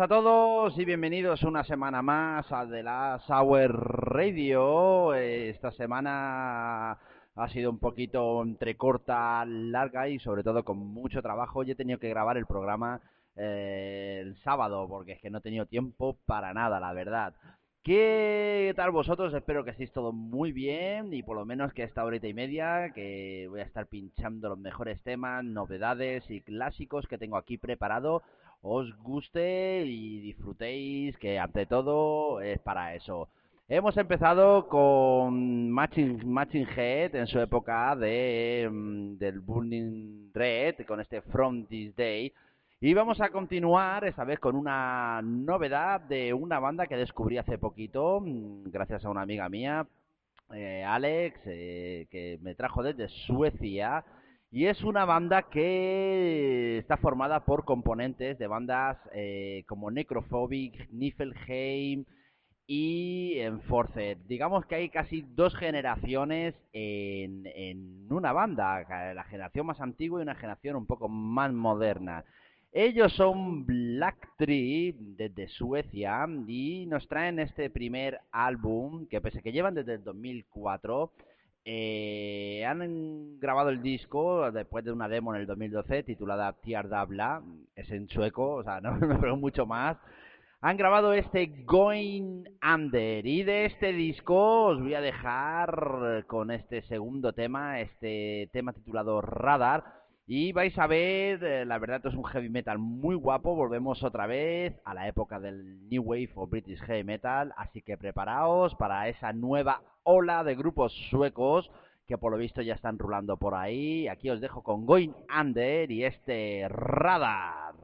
A todos y bienvenidos una semana más a The Last Hour Radio. Esta semana ha sido un poquito entre corta, larga y sobre todo con mucho trabajo. Yo he tenido que grabar el programa eh, el sábado porque es que no he tenido tiempo para nada, la verdad. ¿Qué tal vosotros? Espero que estéis todo muy bien y por lo menos que esta horita y media que voy a estar pinchando los mejores temas, novedades y clásicos que tengo aquí preparado os guste y disfrutéis, que ante todo es para eso. Hemos empezado con Matching, Head en su época de, mm, del Burning Red, con este From This Day. Y vamos a continuar esta vez con una novedad de una banda que descubrí hace poquito, mm, gracias a una amiga mía, eh, Alex, eh, que me trajo desde Suecia. Y es una banda que está formada por componentes de bandas eh, como Necrophobic, Niflheim y Enforced. Digamos que hay casi dos generaciones en, una banda, la generación más antigua y una generación un poco más moderna. Ellos son Black Tree desde Suecia y nos traen este primer álbum que pese que llevan desde el 2004 eh, han grabado el disco después de una demo en el 2012 titulada Tiar Dabla, es en sueco, o sea, no me pregunto mucho más. Han grabado este Going Under y de este disco os voy a dejar con este segundo tema, este tema titulado Radar, y vais a ver, eh, la verdad es un heavy metal muy guapo, volvemos otra vez a la época del New Wave o British Heavy Metal, así que preparaos para esa nueva ola de grupos suecos que por lo visto ya están rulando por ahí. Aquí os dejo con Going Under y este Radar.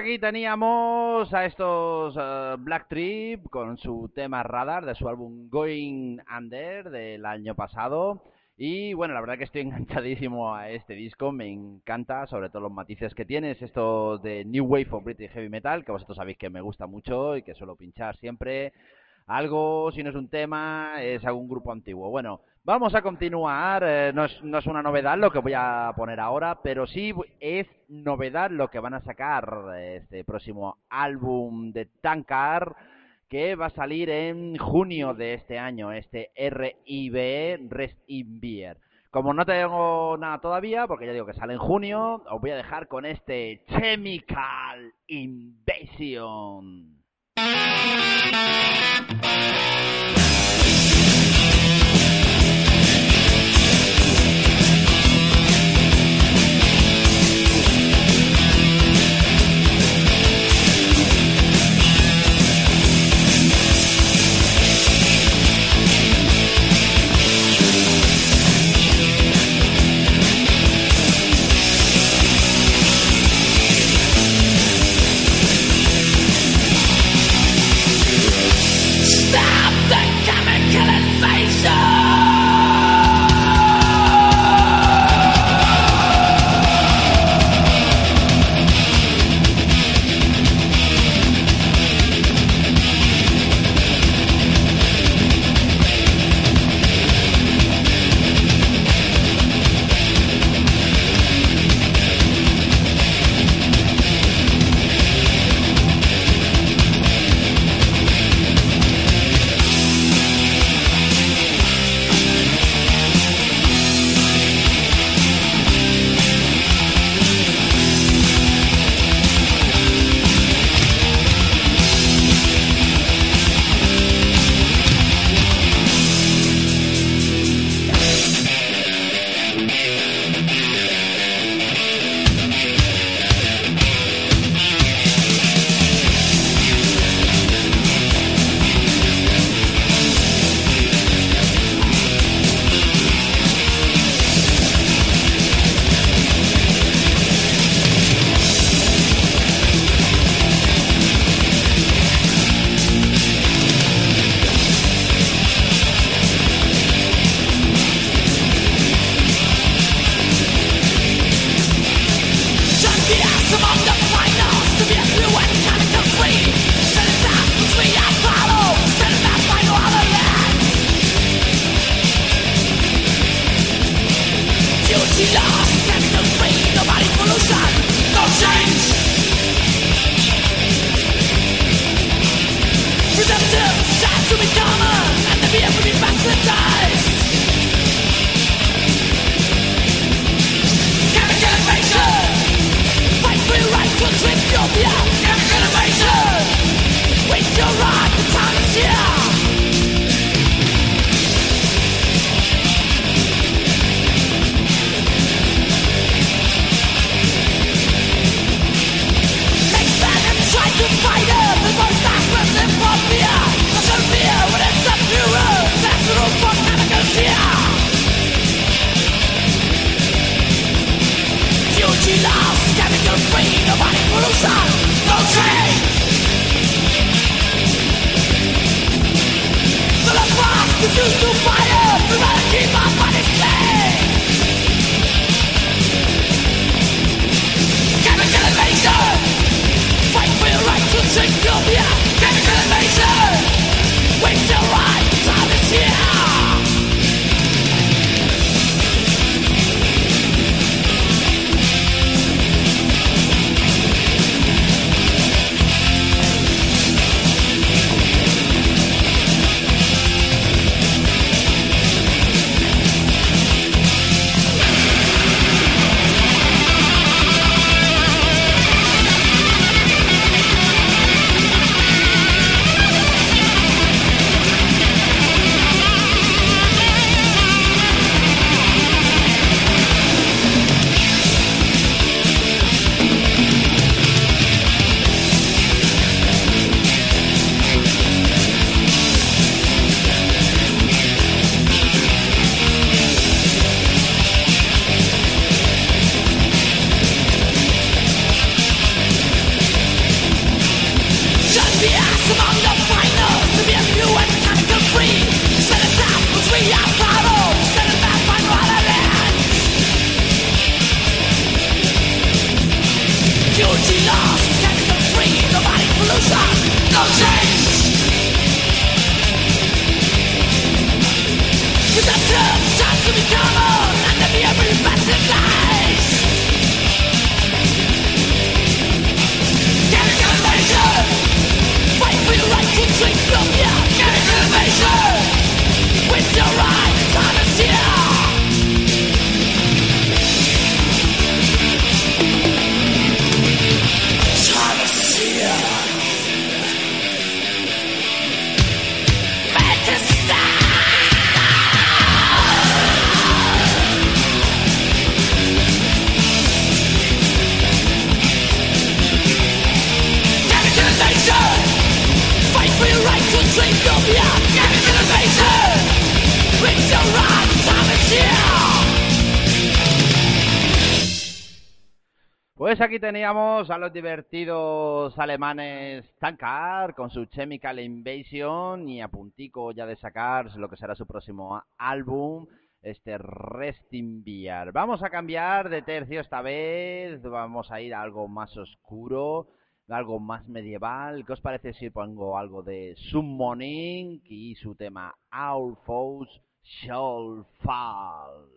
Aquí teníamos a estos uh, Black Trip con su tema Radar de su álbum Going Under del año pasado. Y bueno, la verdad que estoy enganchadísimo a este disco, me encanta, sobre todo los matices que tienes, estos de New Wave of British Heavy Metal, que vosotros sabéis que me gusta mucho y que suelo pinchar siempre. Algo, si no es un tema, es algún grupo antiguo. Bueno, vamos a continuar. eh, no, es, no es una novedad lo que voy a poner ahora, pero sí es novedad lo que van a sacar eh, este próximo álbum de Tankar que va a salir en junio de este año, este RIB, Rest in Beer. Como no tengo nada todavía, porque ya digo que sale en junio, os voy a dejar con este Chemical Invasion. Thank you. Aquí teníamos a los divertidos alemanes Tankar con su Chemical Invasion y a puntico ya de sacar lo que será su próximo álbum, este Resting Beer. Vamos a cambiar de tercio esta vez, vamos a ir a algo más oscuro, algo más medieval. ¿Qué os parece si pongo algo de Summoning y su tema Our Foes Shall Fall?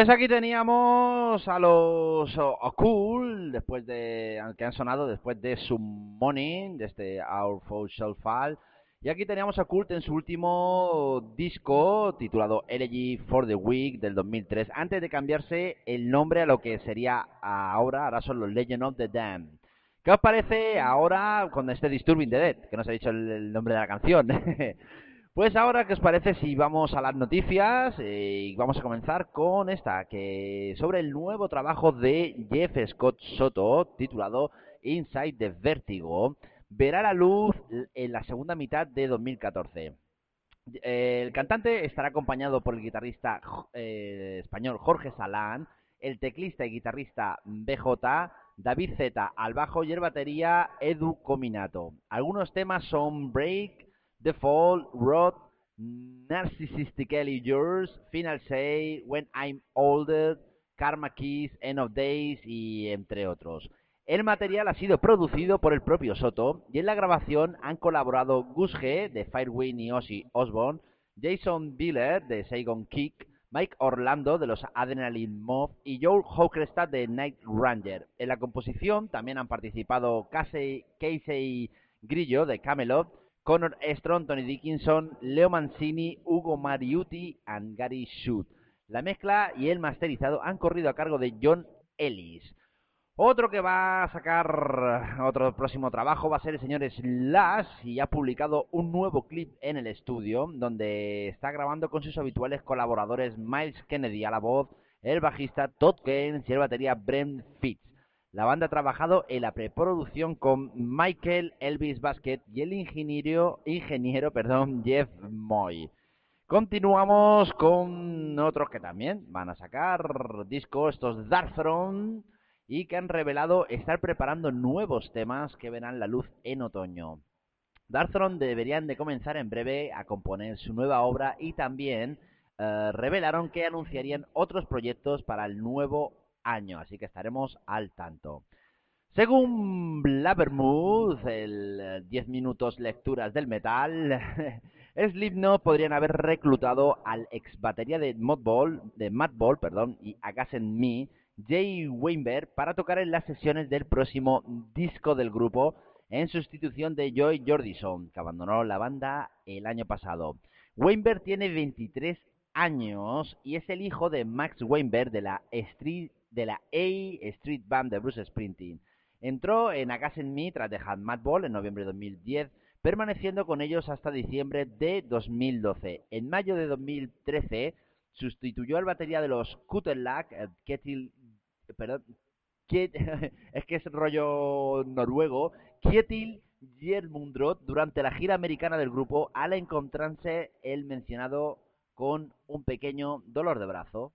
Pues aquí teníamos a los Okul, después de, que han sonado después de Summoning, de este Our Foe Shall Fall. Y aquí teníamos a Cult en su último disco, titulado Elegy for the Week, del 2003, antes de cambiarse el nombre a lo que sería ahora, ahora son los Legend of the Damned. ¿Qué os parece ahora con este Disturbing the Dead? Que no os he dicho el nombre de la canción. Pues ahora, ¿qué os parece si vamos a las noticias? Eh, y vamos a comenzar con esta, que sobre el nuevo trabajo de Jeff Scott Soto, titulado Inside the Vertigo, verá la luz en la segunda mitad de 2014. El cantante estará acompañado por el guitarrista eh, español Jorge Salán, el teclista y guitarrista BJ, David Z al bajo y el batería Edu Cominato. Algunos temas son Break, The Fall, Rod, Narcissistically Yours, Final Say, When I'm Older, Karma Keys, End of Days y entre otros. El material ha sido producido por el propio Soto y en la grabación han colaborado Gus G de Firewind y Ozzy Osbourne, Jason Biller de Saigon Kick, Mike Orlando de los Adrenaline Mob y Joe Hawkrestad de Night Ranger. En la composición también han participado Casey, Casey Grillo de Camelot, Connor Strong, Tony Dickinson, Leo Mancini, Hugo Mariuti y Gary Shoot. La mezcla y el masterizado han corrido a cargo de John Ellis. Otro que va a sacar otro próximo trabajo va a ser el señor Slash y ha publicado un nuevo clip en el estudio donde está grabando con sus habituales colaboradores Miles Kennedy a la voz, el bajista Todd Keynes y el batería Brent Fitz. La banda ha trabajado en la preproducción con Michael Elvis Basket y el ingeniero, ingeniero perdón, Jeff Moy. Continuamos con otros que también van a sacar discos, estos Darkthrone, y que han revelado estar preparando nuevos temas que verán la luz en otoño. Darkthrone deberían de comenzar en breve a componer su nueva obra y también eh, revelaron que anunciarían otros proyectos para el nuevo año, así que estaremos al tanto. Según Blabbermouth, el 10 eh, minutos lecturas del metal, Slipknot podrían haber reclutado al ex batería de Madball, de Madball, perdón, y Agassen Me, Jay Weinberg, para tocar en las sesiones del próximo disco del grupo, en sustitución de Joy Jordison, que abandonó la banda el año pasado. Weinberg tiene 23 años y es el hijo de Max Weinberg de la Street de la A Street Band de Bruce Springsteen. Entró en Again Me tras dejar Madball en noviembre de 2010, permaneciendo con ellos hasta diciembre de 2012. En mayo de 2013 sustituyó al batería de los Kutelak, eh, Ketil, perdón, es que es rollo noruego, Kjetil Gjermundrot durante la gira americana del grupo al encontrarse el mencionado con un pequeño dolor de brazo.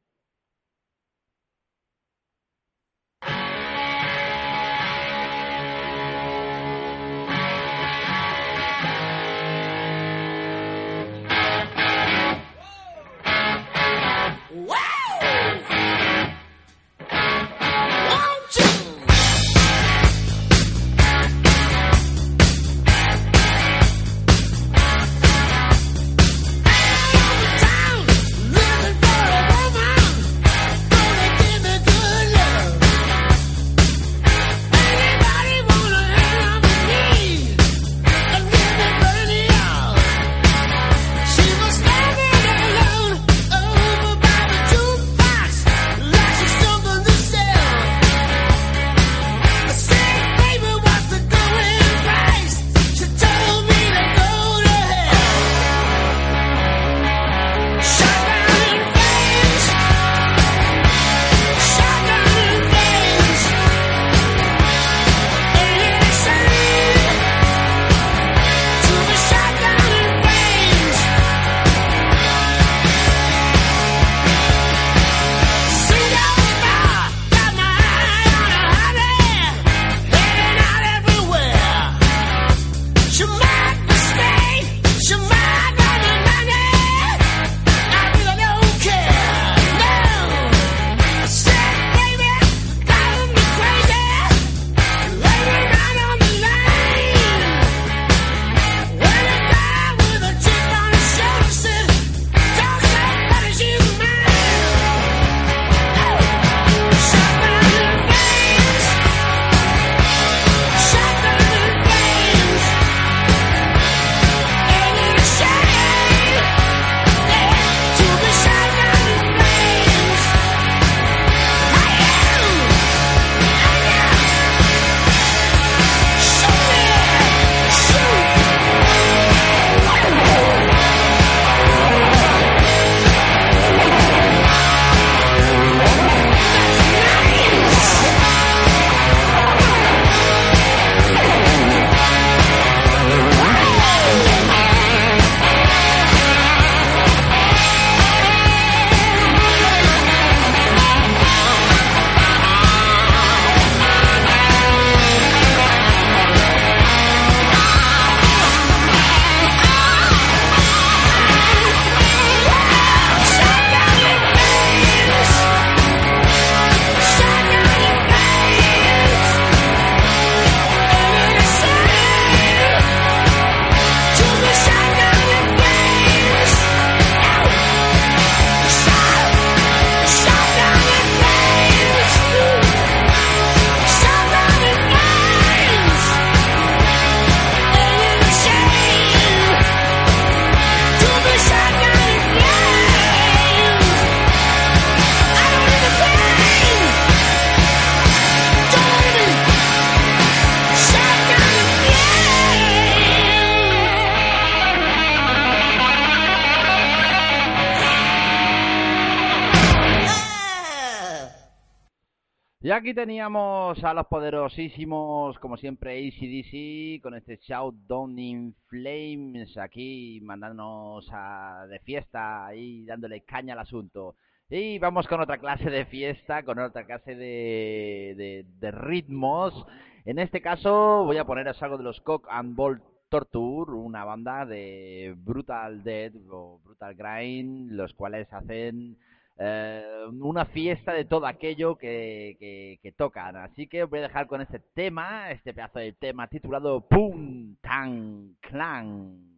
Aquí teníamos a los poderosísimos, como siempre, ACDC, con este Shout Down in Flames, aquí mandándonos a, de fiesta y dándole caña al asunto. Y vamos con otra clase de fiesta, con otra clase de, de, ritmos. En este caso voy a poner algo de los Cock and Ball Torture, una banda de Brutal Dead o Brutal Grind, los cuales hacen eh, una fiesta de todo aquello que, que, tocan. Así que os voy a dejar con este tema, este pedazo de tema titulado Pum Tan Clan.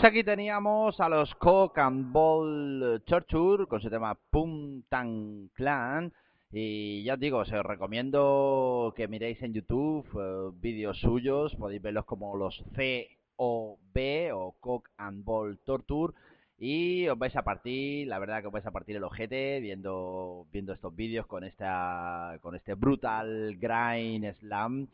Pues aquí teníamos a los Cock and Ball Torture con su tema Pum Tan Clan. Y ya os digo, os recomiendo que miréis en YouTube eh, vídeos suyos, podéis verlos como los C-O-B o Cock and Ball Torture. Y os vais a partir, la verdad que os vais a partir el ojete viendo viendo estos vídeos con esta con este brutal grind slam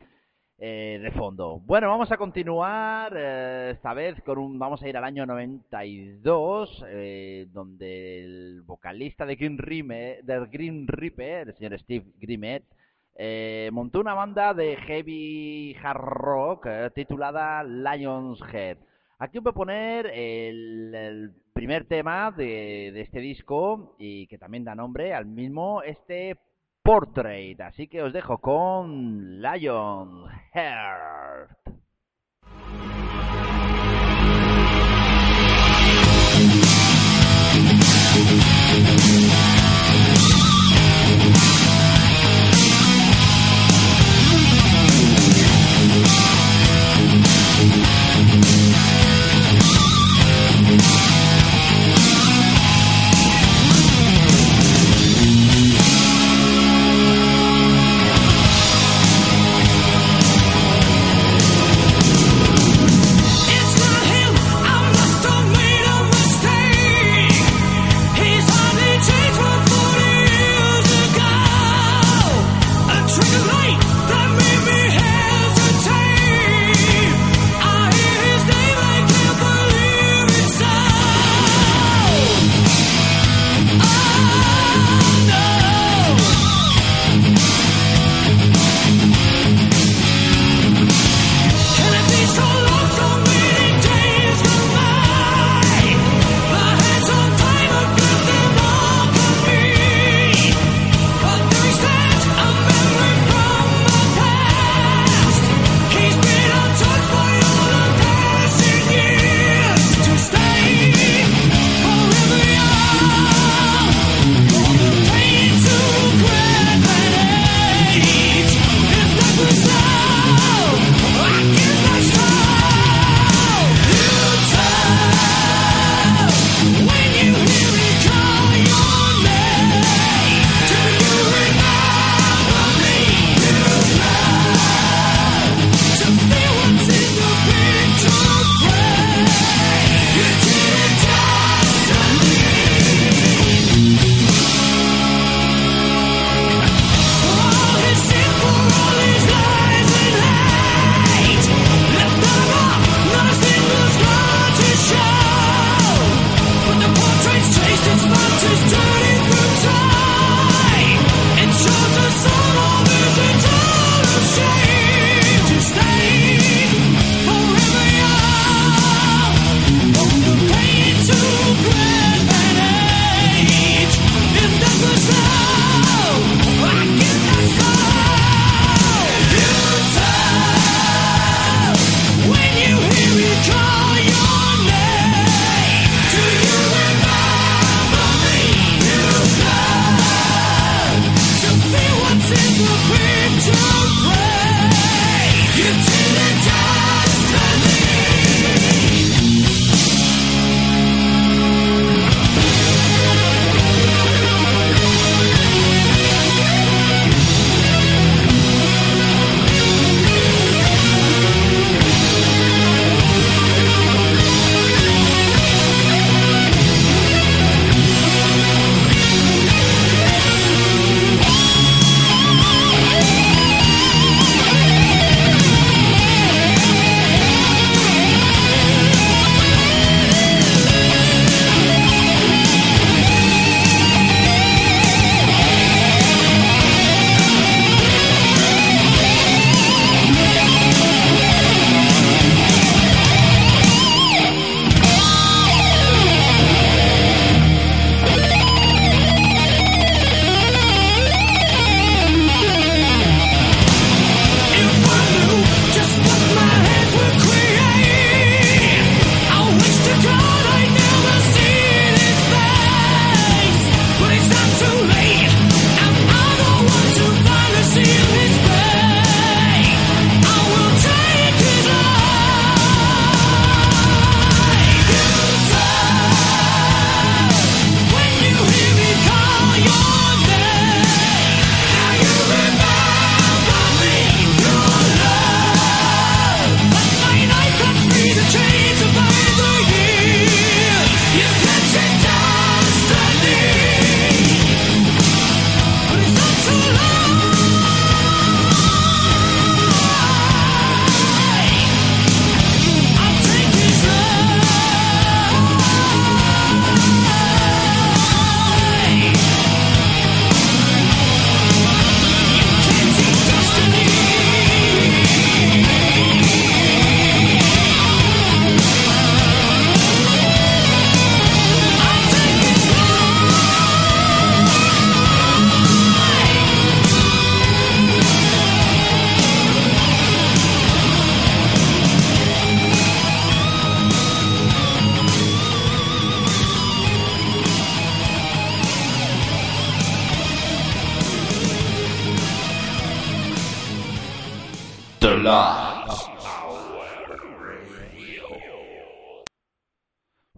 eh, de fondo. Bueno, vamos a continuar eh, esta vez con un... Vamos a ir al año 92, eh, donde el vocalista de Green, Rime, del Green Reaper, el señor Steve Grimet, montó una banda de heavy hard rock titulada Lion's Head. Aquí os voy a poner el, primer tema de, de, este disco y que también da nombre al mismo, este Portrait. Así que os dejo con Lion Heart.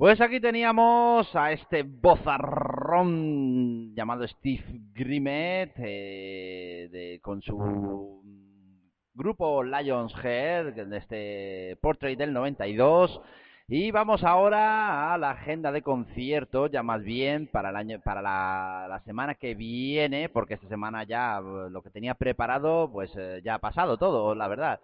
Pues aquí teníamos a este bozarrón llamado Steve Grimet eh, de- con su grupo Lions Hair de este Portrait del 92 y vamos ahora a la agenda de conciertos ya más bien para el año para la, semana que viene porque esta semana ya lo que tenía preparado pues eh, ya ha pasado todo la verdad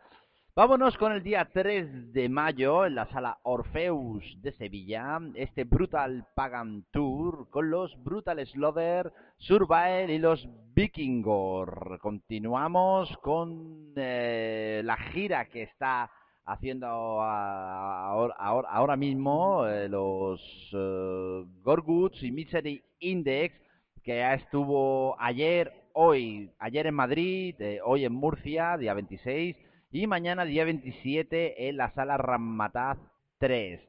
Vámonos con el día 3 de mayo en la sala Orfeus de Sevilla, este Brutal Pagan Tour con los Brutal Slaughter, Survival y los Vikingor. Continuamos con eh, la gira que está haciendo ahora, ahora- mismo eh, los eh, Gorguts y Misery Index que estuvo ayer, hoy, ayer en Madrid, hoy en Murcia, día 26, y mañana, día 27, en la sala Ramataz 3.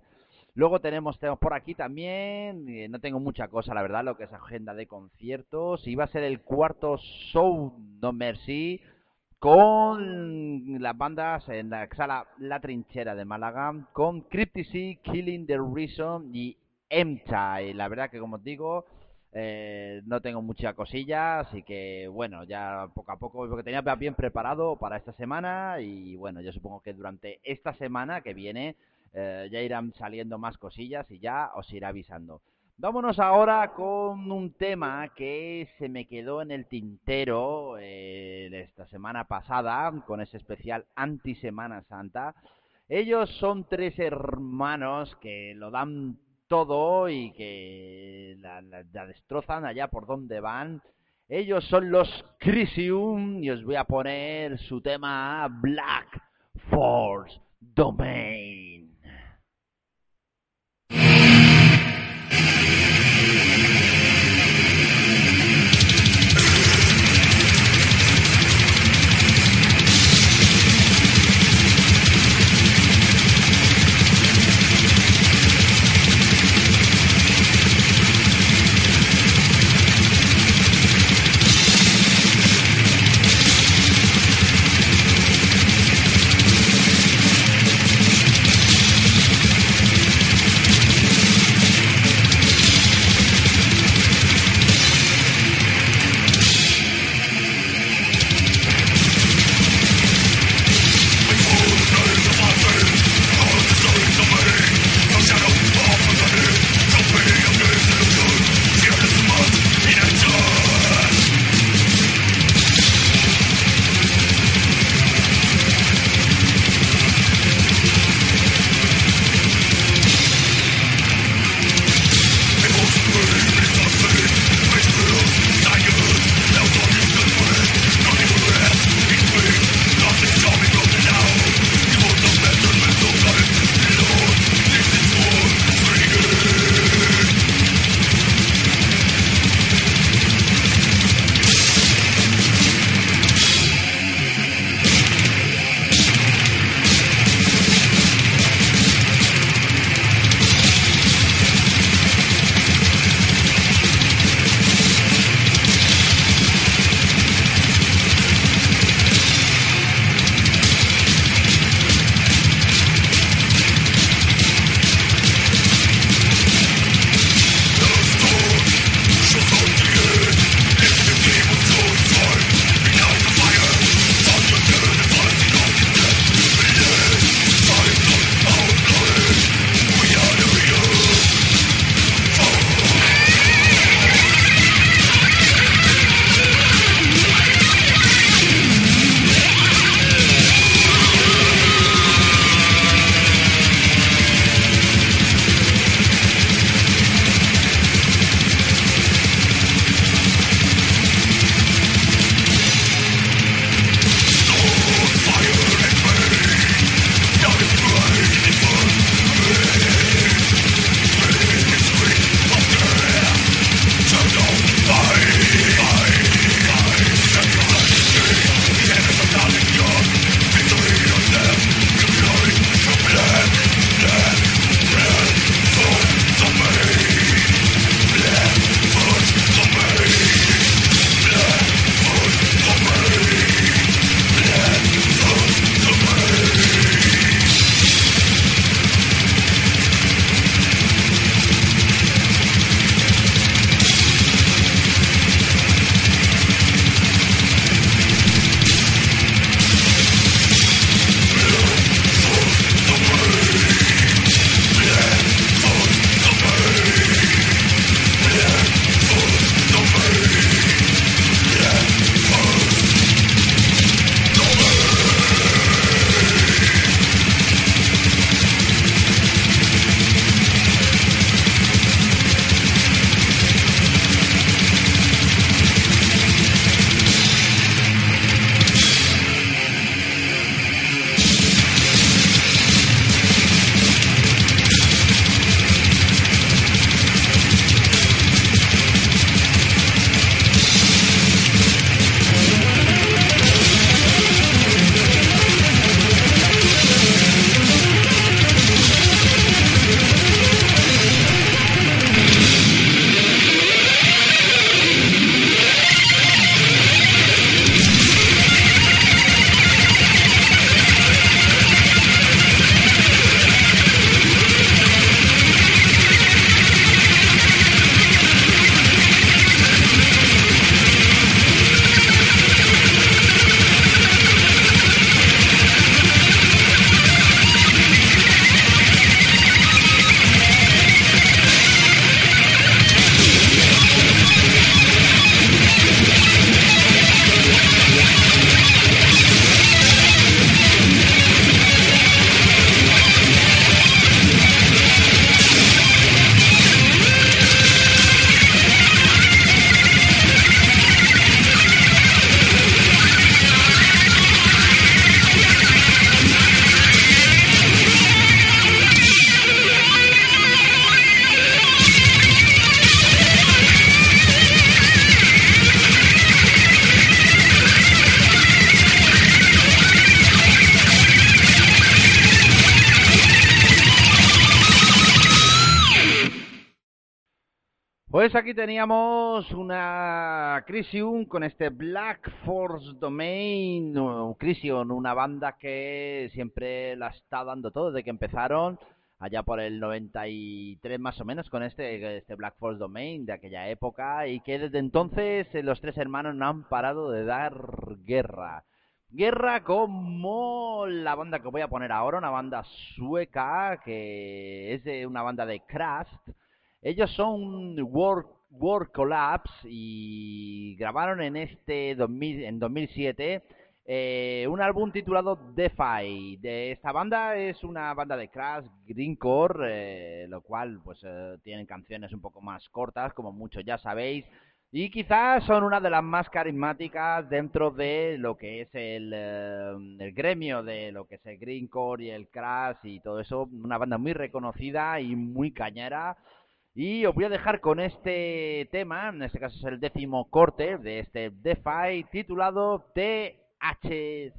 Luego tenemos, tenemos por aquí también, eh, no tengo mucha cosa, la verdad, lo que es agenda de conciertos. Y va a ser el cuarto show No Mercy con las bandas en la sala La Trinchera de Málaga, con Crypticy, Killing the Reason y Empty. La verdad que, como os digo, eh, no tengo mucha cosilla, así que bueno, ya poco a poco, porque tenía bien preparado para esta semana y bueno, yo supongo que durante esta semana que viene eh, ya irán saliendo más cosillas y ya os iré avisando. Vámonos ahora con un tema que se me quedó en el tintero eh, esta semana pasada, con ese especial anti Semana Santa. Ellos son tres hermanos que lo dan todo y que la, destrozan allá por donde van. Ellos son los Crisium y os voy a poner su tema Black Force Domain. Teníamos una Crisium con este Black Force Domain, Crisium, una banda que siempre la está dando todo desde que empezaron, allá por el 93 más o menos, con este, este Black Force Domain de aquella época, y que desde entonces eh, los tres hermanos no han parado de dar guerra. Guerra como la banda que voy a poner ahora, una banda sueca que es de una banda de Crust ellos son World, World Collapse y grabaron en este en 2007 eh, un álbum titulado Defy. De esta banda es una banda de crash greencore, eh, lo cual pues eh, tienen canciones un poco más cortas, como muchos ya sabéis. Y quizás son una de las más carismáticas dentro de lo que es el, el, gremio de lo que es el greencore y el crash y todo eso. Una banda muy reconocida y muy cañera. Y os voy a dejar con este tema, en este caso es el décimo corte de este DeFi titulado THC.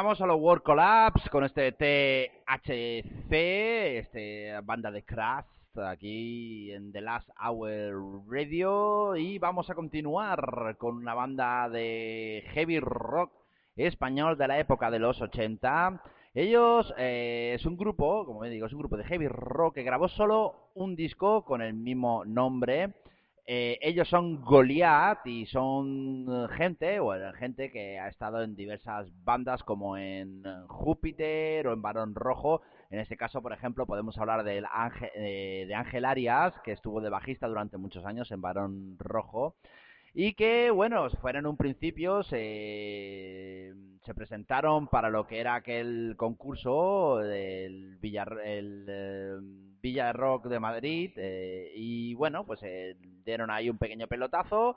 Teníamos a los World Collapse con este THC, este banda de Crash, aquí en The Last Hour Radio. Y vamos a continuar con una banda de heavy rock español de la época de los 80. Ellos eh, es un grupo, como digo, es un grupo de heavy rock que grabó solo un disco con el mismo nombre. Eh, ellos son Goliath y son eh, gente, o gente que ha estado en diversas bandas como en Júpiter o en Barón Rojo. En este caso, por ejemplo, podemos hablar del eh, de Ángel Arias, que estuvo de bajista durante muchos años en Barón Rojo. Y que, bueno, fueron en un principio, se, se presentaron para lo que era aquel concurso del Villar, el, Villa Rock de Madrid eh, y bueno, pues eh, dieron ahí un pequeño pelotazo.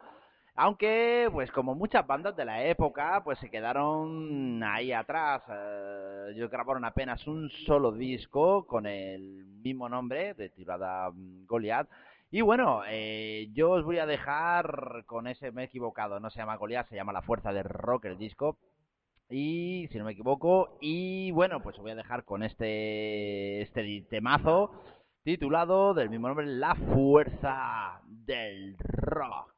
Aunque, pues como muchas bandas de la época, pues se quedaron ahí atrás. Eh, ellos grabaron apenas un solo disco con el mismo nombre, de tirada mm, Goliath. Y bueno, eh, yo os voy a dejar con ese, me he equivocado, no se llama Goliath, se llama La Fuerza del Rock, el disco. Y si no me equivoco, y bueno, pues os voy a dejar con este, este temazo titulado del mismo nombre, La Fuerza del Rock.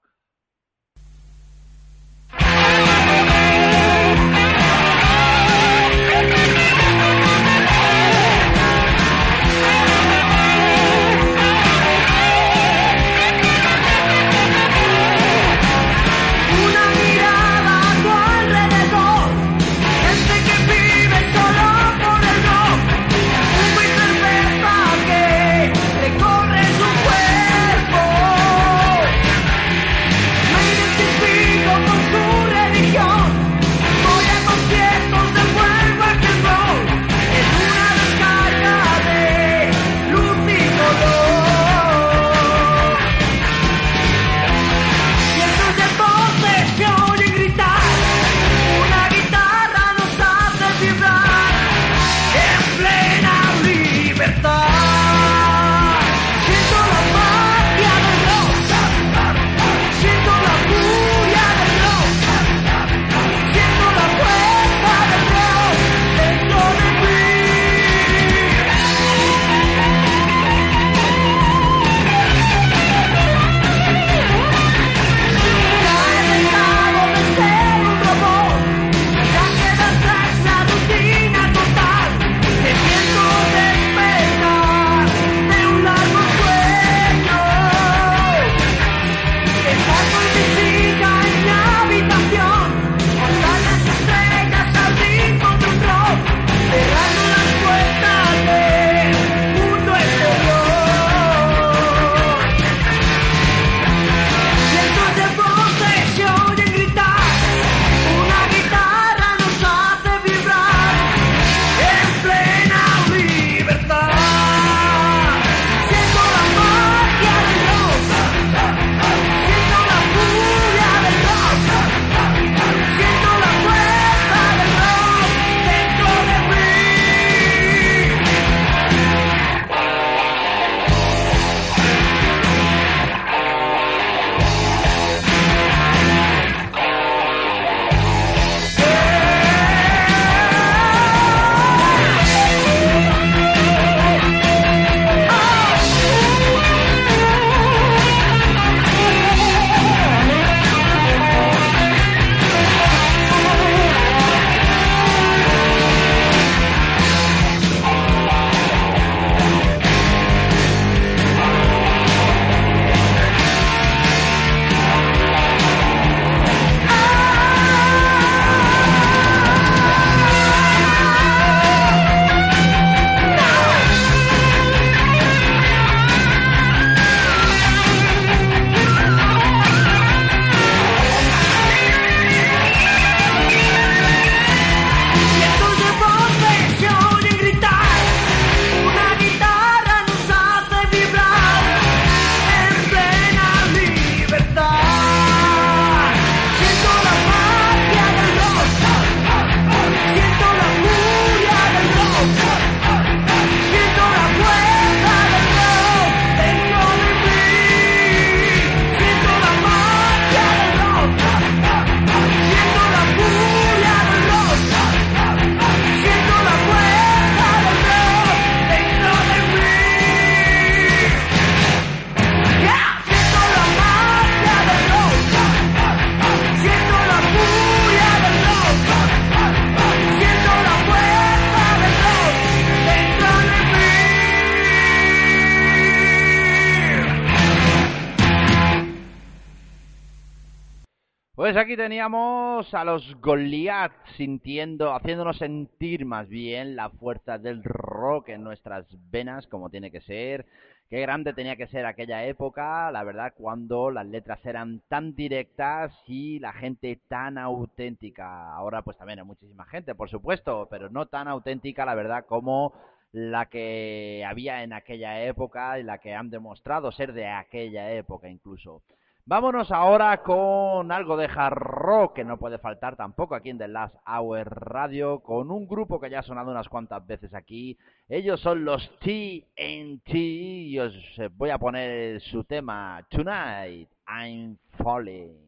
Pues aquí teníamos a los Goliath sintiendo, haciéndonos sentir más bien la fuerza del rock en nuestras venas, como tiene que ser. Qué grande tenía que ser aquella época, la verdad, cuando las letras eran tan directas y la gente tan auténtica. Ahora pues también hay muchísima gente, por supuesto, pero no tan auténtica, la verdad, como la que había en aquella época y la que han demostrado ser de aquella época incluso. Vámonos ahora con algo de hard rock que no puede faltar tampoco aquí en The Last Hour Radio, con un grupo que ya ha sonado unas cuantas veces aquí. Ellos son los TNT y os voy a poner su tema Tonight I'm Falling.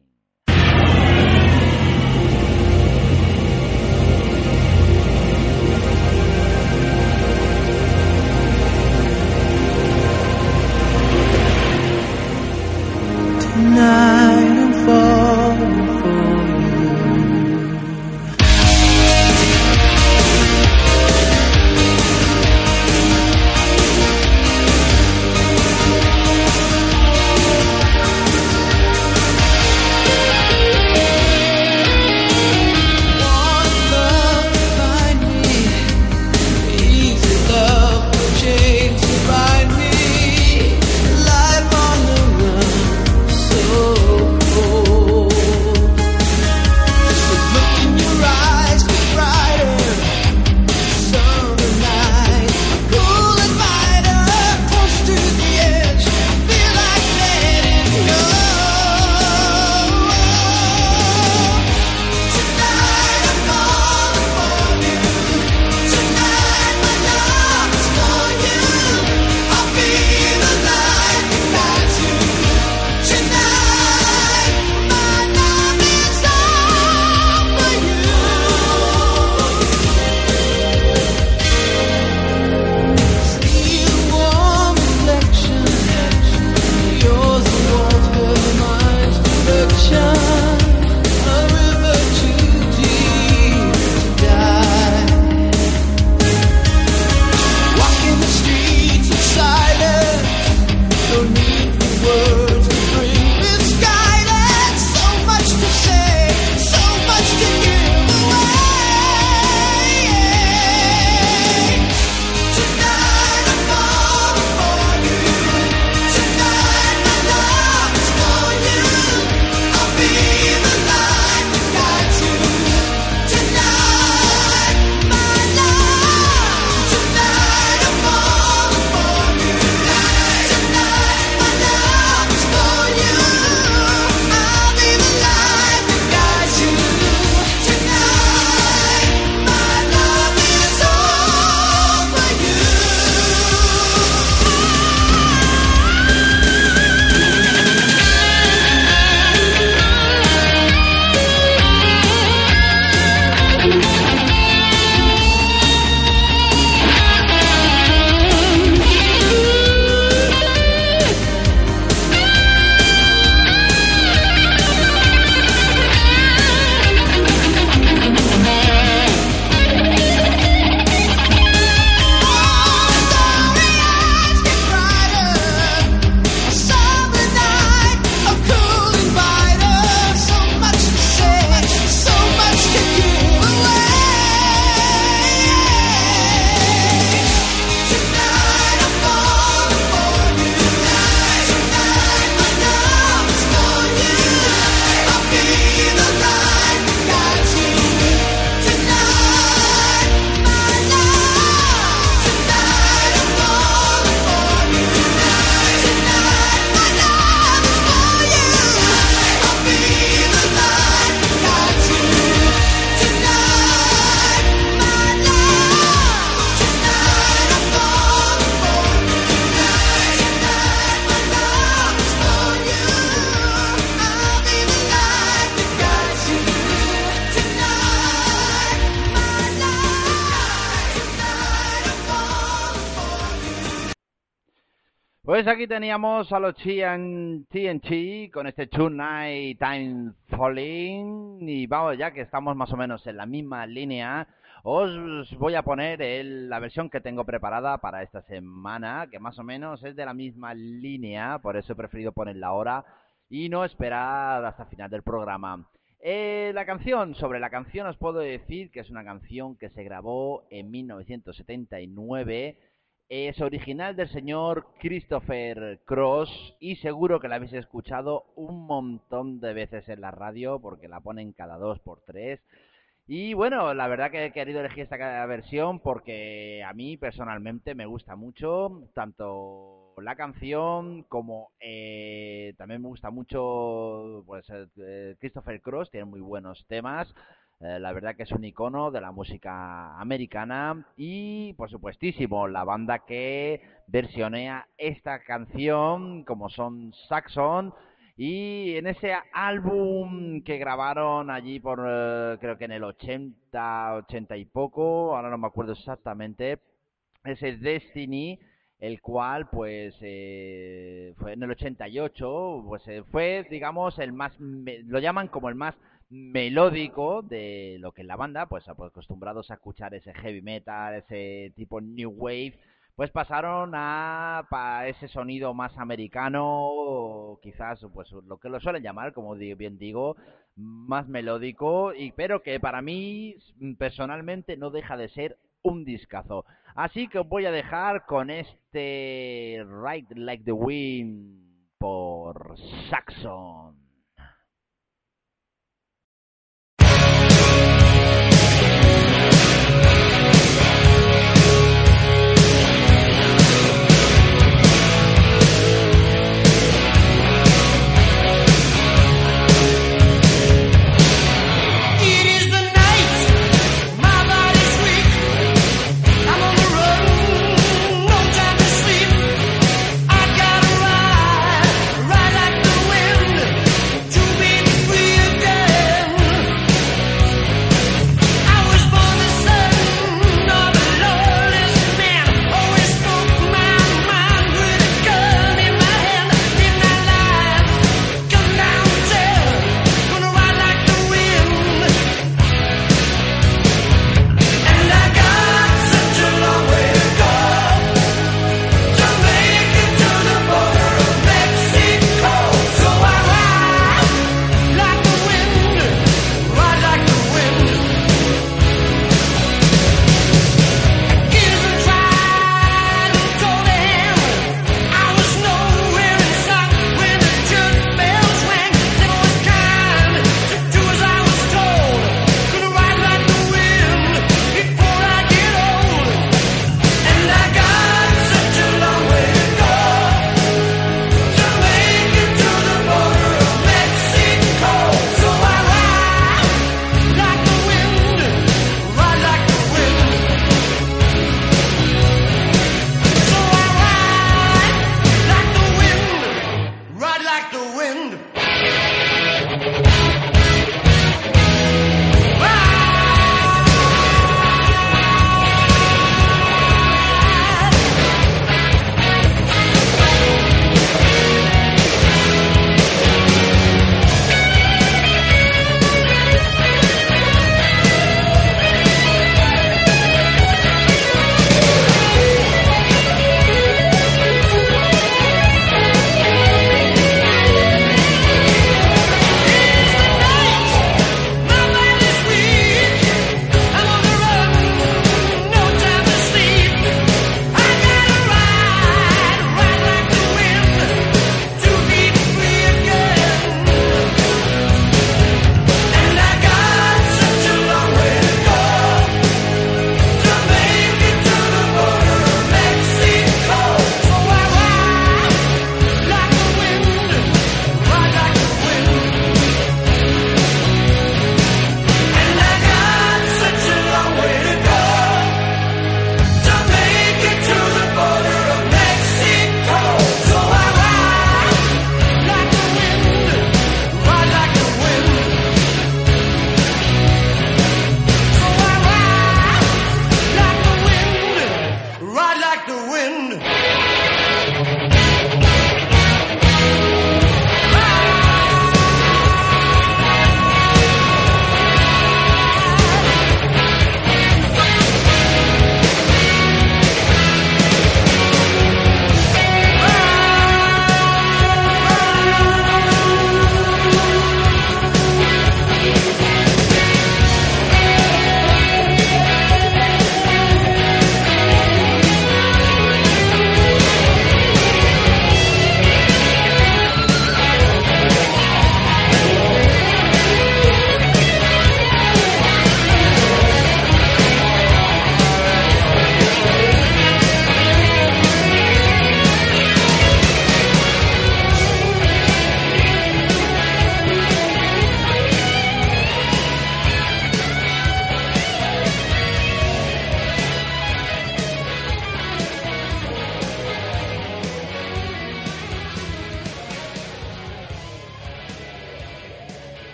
Night teníamos a los TN TNT con este Tonight Time Falling y vamos ya que estamos más o menos en la misma línea os voy a poner el- la versión que tengo preparada para esta semana que más o menos es de la misma línea por eso he preferido ponerla ahora y no esperar hasta el final del programa. Eh, la canción, sobre la canción os puedo decir que es una canción que se grabó en 1979 es original del señor Christopher Cross y seguro que la habéis escuchado un montón de veces en la radio porque la ponen cada dos por tres. Y bueno, la verdad que he querido elegir esta versión porque a mí personalmente me gusta mucho, tanto la canción, como eh, también me gusta mucho, pues eh, Christopher Cross tiene muy buenos temas. Eh, la verdad que es un icono de la música americana y por supuestísimo la banda que versionea esta canción como son Saxon y en ese álbum que grabaron allí por eh, creo que en el 80, 80 y poco, ahora no me acuerdo exactamente, ese Destiny el cual pues eh, fue en el 88 pues eh, fue digamos el más lo llaman como el más melódico de lo que es la banda pues acostumbrados a escuchar ese heavy metal ese tipo new wave pues pasaron a, ese sonido más americano quizás pues lo que lo suelen llamar como bien digo más melódico y pero que para mí personalmente no deja de ser un discazo Así que os voy a dejar con este Ride Like the Wind por Saxon.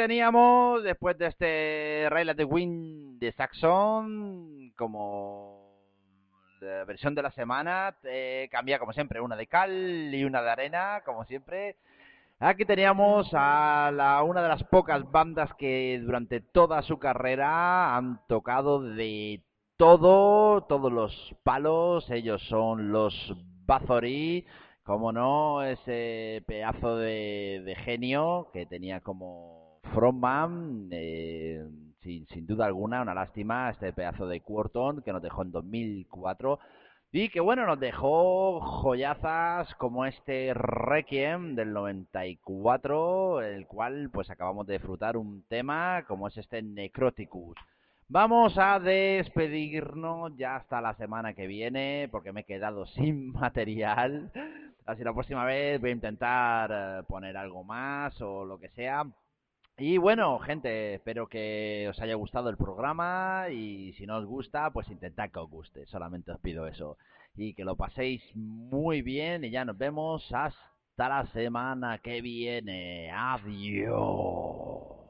Teníamos, después de este Rail at the Wind de Saxon, como la versión de la semana, cambia como siempre, una de cal y una de arena, como siempre. Aquí teníamos a la, una de las pocas bandas que durante toda su carrera han tocado de todo, todos los palos. Ellos son los Bathory, como no, ese pedazo de genio que tenía como frontman, eh, sin, duda alguna, una lástima, este pedazo de Quarton que nos dejó en 2004. Y que bueno, nos dejó joyazas como este Requiem del 94, el cual pues acabamos de disfrutar un tema como es este Necroticus. Vamos a despedirnos ya hasta la semana que viene porque me he quedado sin material. Así la próxima vez voy a intentar eh, poner algo más o lo que sea. Y bueno, gente, espero que os haya gustado el programa y si no os gusta, pues intentad que os guste. Solamente os pido eso. Y que lo paséis muy bien y ya nos vemos hasta la semana que viene. Adiós.